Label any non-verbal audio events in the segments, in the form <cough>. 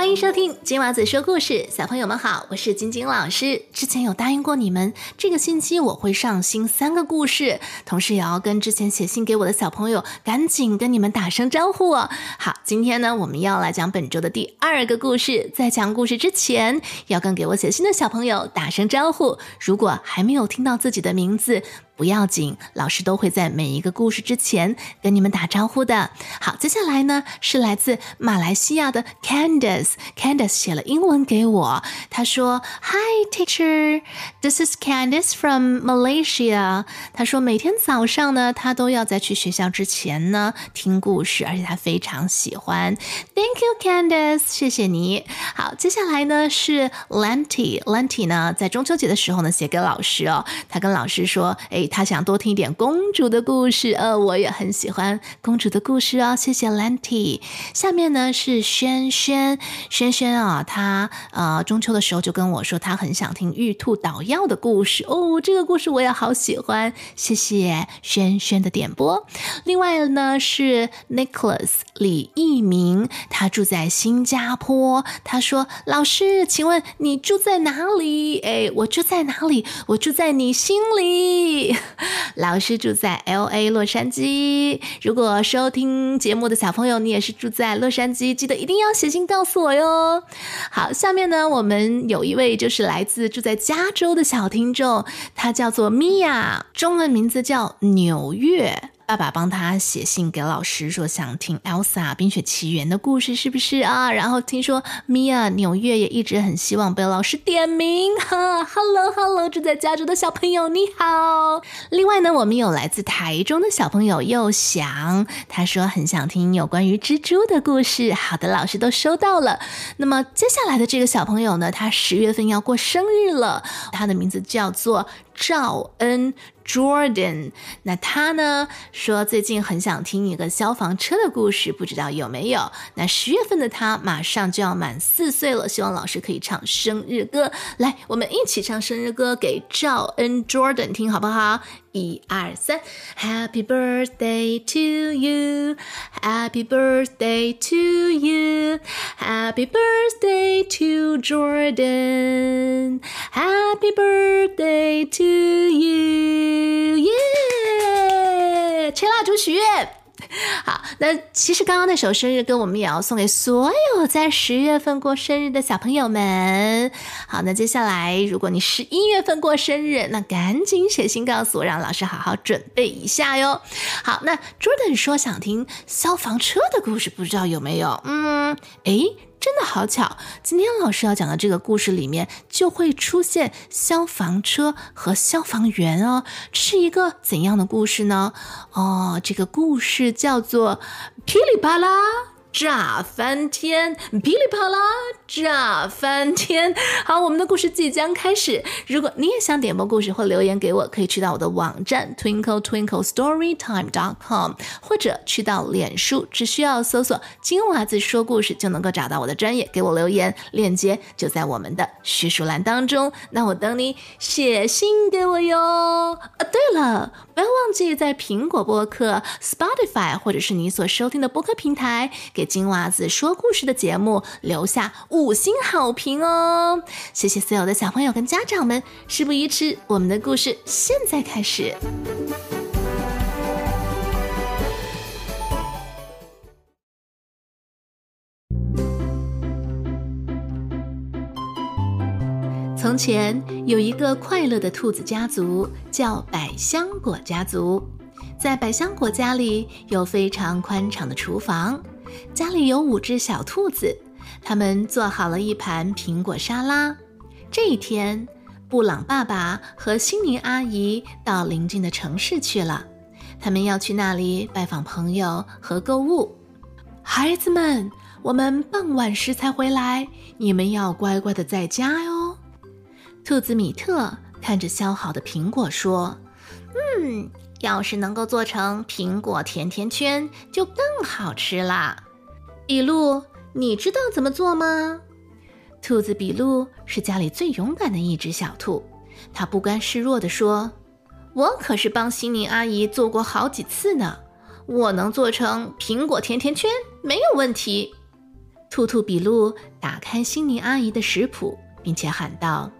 欢迎收听金娃子说故事，小朋友们好，我是晶晶老师。之前有答应过你们，这个星期我会上新三个故事，同时也要跟之前写信给我的小朋友赶紧跟你们打声招呼哦。好，今天呢，我们要来讲本周的第二个故事。在讲故事之前，要跟给我写信的小朋友打声招呼。如果还没有听到自己的名字，不要紧，老师都会在每一个故事之前跟你们打招呼的。好，接下来呢是来自马来西亚的 Candice，Candice 写了英文给我，他说：“Hi teacher，this is Candice from Malaysia。”他说每天早上呢，他都要在去学校之前呢听故事，而且他非常喜欢。Thank you Candice，谢谢你。好，接下来呢是 Lanty，Lanty 呢在中秋节的时候呢写给老师哦，他跟老师说：“哎。”他想多听一点公主的故事，呃，我也很喜欢公主的故事哦。谢谢 Lanty。下面呢是轩轩，轩轩啊，他呃中秋的时候就跟我说，他很想听玉兔捣药的故事哦。这个故事我也好喜欢，谢谢轩轩的点播。另外呢是 Nicholas 李一鸣，他住在新加坡。他说：“老师，请问你住在哪里？”哎，我住在哪里？我住在你心里。老师住在 L A 洛杉矶。如果收听节目的小朋友，你也是住在洛杉矶，记得一定要写信告诉我哟。好，下面呢，我们有一位就是来自住在加州的小听众，他叫做 Mia，，中文名字叫纽约。爸爸帮他写信给老师，说想听 Elsa 冰雪奇缘的故事，是不是啊？然后听说 Mia 纽约也一直很希望被老师点名。哈，Hello Hello，住在加州的小朋友你好。另外呢，我们有来自台中的小朋友又想，他说很想听有关于蜘蛛的故事。好的，老师都收到了。那么接下来的这个小朋友呢，他十月份要过生日了，他的名字叫做赵恩。Jordan，那他呢说最近很想听一个消防车的故事，不知道有没有？那十月份的他马上就要满四岁了，希望老师可以唱生日歌，来，我们一起唱生日歌给赵恩 Jordan 听好不好？一二三，Happy birthday to you，Happy birthday to you，Happy birthday to Jordan，Happy birthday to you，耶！吹蜡烛许愿。 <laughs> 好，那其实刚刚那首生日歌，我们也要送给所有在十月份过生日的小朋友们。好，那接下来，如果你十一月份过生日，那赶紧写信告诉我，让老师好好准备一下哟。好，那 Jordan 说想听消防车的故事，不知道有没有？嗯，诶。真的好巧，今天老师要讲的这个故事里面就会出现消防车和消防员哦。这是一个怎样的故事呢？哦，这个故事叫做噼里啪啦。炸翻天，噼里啪啦，炸翻天！好，我们的故事即将开始。如果你也想点播故事或留言给我，可以去到我的网站 twinkle twinkle storytime dot com，或者去到脸书，只需要搜索“金娃子说故事”就能够找到我的专业，给我留言，链接就在我们的叙述栏当中。那我等你写信给我哟。啊，对了，不要忘记在苹果播客、Spotify 或者是你所收听的播客平台。给给金娃子说故事的节目留下五星好评哦！谢谢所有的小朋友跟家长们。事不宜迟，我们的故事现在开始。从前有一个快乐的兔子家族，叫百香果家族。在百香果家里有非常宽敞的厨房。家里有五只小兔子，他们做好了一盘苹果沙拉。这一天，布朗爸爸和心宁阿姨到邻近的城市去了，他们要去那里拜访朋友和购物。孩子们，我们傍晚时才回来，你们要乖乖的在家哟。兔子米特看着削好的苹果说：“嗯。”要是能够做成苹果甜甜圈，就更好吃啦。比露，你知道怎么做吗？兔子比露是家里最勇敢的一只小兔，它不甘示弱地说：“我可是帮心灵阿姨做过好几次呢，我能做成苹果甜甜圈，没有问题。”兔兔比路打开心灵阿姨的食谱，并且喊道：“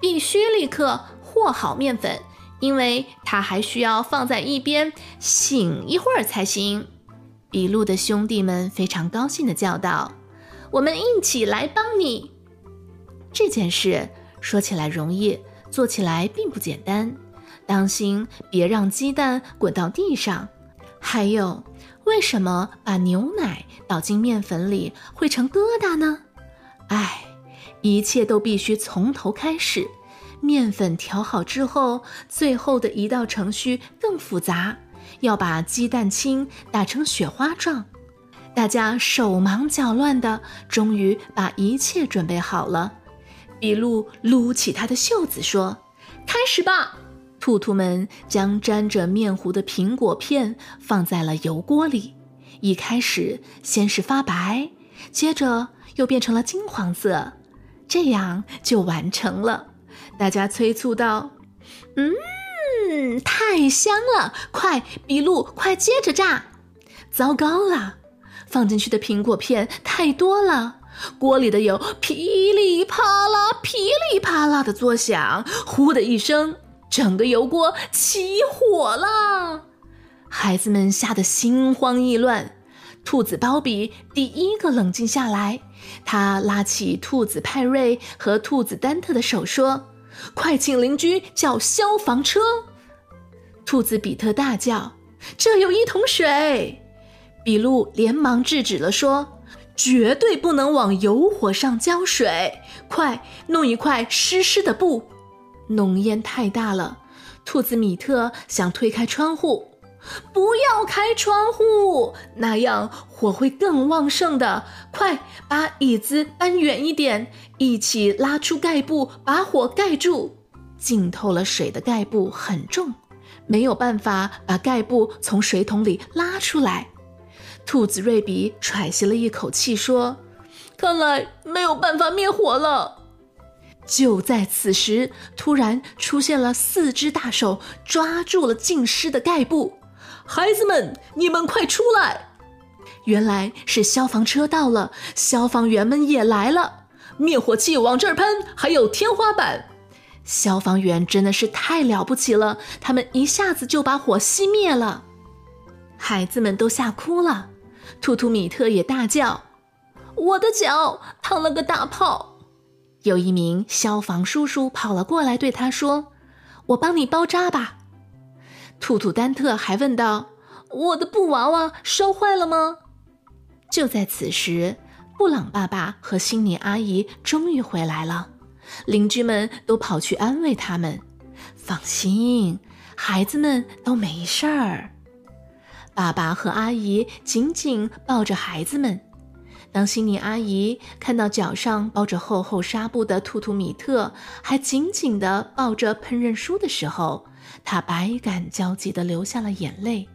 必须立刻和好面粉，因为它还需要放在一边醒一会儿才行。”一路的兄弟们非常高兴地叫道：“我们一起来帮你！”这件事说起来容易，做起来并不简单。当心别让鸡蛋滚到地上。还有，为什么把牛奶倒进面粉里会成疙瘩呢？哎，一切都必须从头开始。面粉调好之后，最后的一道程序更复杂。要把鸡蛋清打成雪花状，大家手忙脚乱的，终于把一切准备好了。比路撸起他的袖子说：“开始吧！”兔兔们将沾着面糊的苹果片放在了油锅里，一开始先是发白，接着又变成了金黄色，这样就完成了。大家催促道：“嗯。”嗯，太香了！快，比路，快接着炸！糟糕了，放进去的苹果片太多了，锅里的油噼里啪啦、噼里啪啦的作响，呼的一声，整个油锅起火了！孩子们吓得心慌意乱。兔子包比第一个冷静下来，他拉起兔子派瑞和兔子丹特的手说。快请邻居叫消防车！兔子比特大叫：“这有一桶水！”比路连忙制止了，说：“绝对不能往油火上浇水！快弄一块湿湿的布。”浓烟太大了，兔子米特想推开窗户。不要开窗户，那样火会更旺盛的。快把椅子搬远一点，一起拉出盖布，把火盖住。浸透了水的盖布很重，没有办法把盖布从水桶里拉出来。兔子瑞比喘息了一口气说：“看来没有办法灭火了。”就在此时，突然出现了四只大手，抓住了浸湿的盖布。孩子们，你们快出来！原来是消防车到了，消防员们也来了，灭火器往这儿喷，还有天花板。消防员真的是太了不起了，他们一下子就把火熄灭了。孩子们都吓哭了，图图米特也大叫：“我的脚烫了个大泡！”有一名消防叔叔跑了过来，对他说：“我帮你包扎吧。”兔兔丹特还问道：“我的布娃娃烧坏了吗？”就在此时，布朗爸爸和辛尼阿姨终于回来了，邻居们都跑去安慰他们：“放心，孩子们都没事儿。”爸爸和阿姨紧紧抱着孩子们。当心理阿姨看到脚上包着厚厚纱布的兔兔米特，还紧紧地抱着烹饪书的时候，她百感交集地流下了眼泪。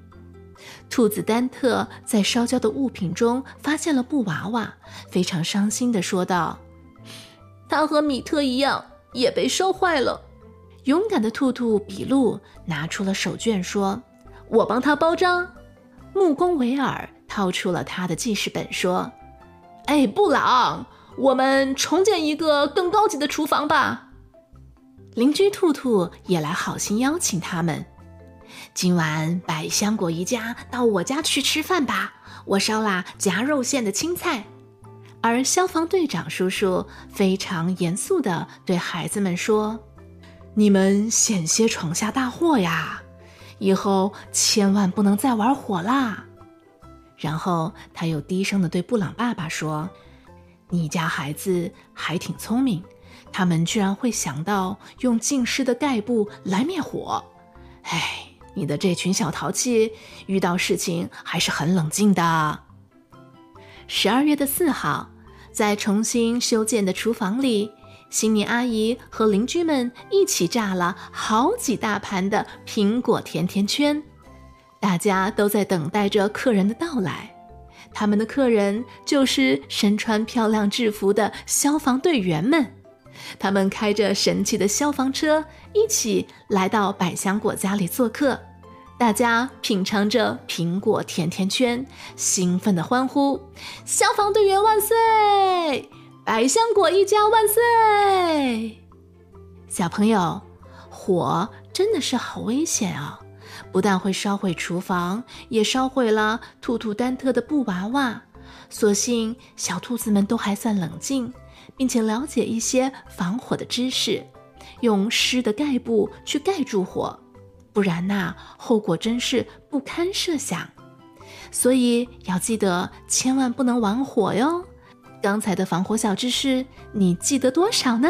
兔子丹特在烧焦的物品中发现了布娃娃，非常伤心地说道：“他和米特一样，也被烧坏了。”勇敢的兔兔比路拿出了手绢，说：“我帮他包扎。”木工维尔掏出了他的记事本，说：“哎，布朗，我们重建一个更高级的厨房吧。”邻居兔兔也来好心邀请他们，今晚百香果一家到我家去吃饭吧，我烧了夹肉馅的青菜。而消防队长叔叔非常严肃地对孩子们说：“你们险些闯下大祸呀，以后千万不能再玩火啦。”然后他又低声地对布朗爸爸说：“你家孩子还挺聪明。”他们居然会想到用浸湿的盖布来灭火，哎，你的这群小淘气，遇到事情还是很冷静的。十二月的四号，在重新修建的厨房里，新妮阿姨和邻居们一起炸了好几大盘的苹果甜甜圈，大家都在等待着客人的到来。他们的客人就是身穿漂亮制服的消防队员们。他们开着神奇的消防车，一起来到百香果家里做客。大家品尝着苹果甜甜圈，兴奋的欢呼：“消防队员万岁！百香果一家万岁！”小朋友，火真的是好危险啊！不但会烧毁厨房，也烧毁了兔兔丹特的布娃娃。所幸小兔子们都还算冷静，并且了解一些防火的知识，用湿的盖布去盖住火，不然呐，后果真是不堪设想。所以要记得，千万不能玩火哟。刚才的防火小知识，你记得多少呢？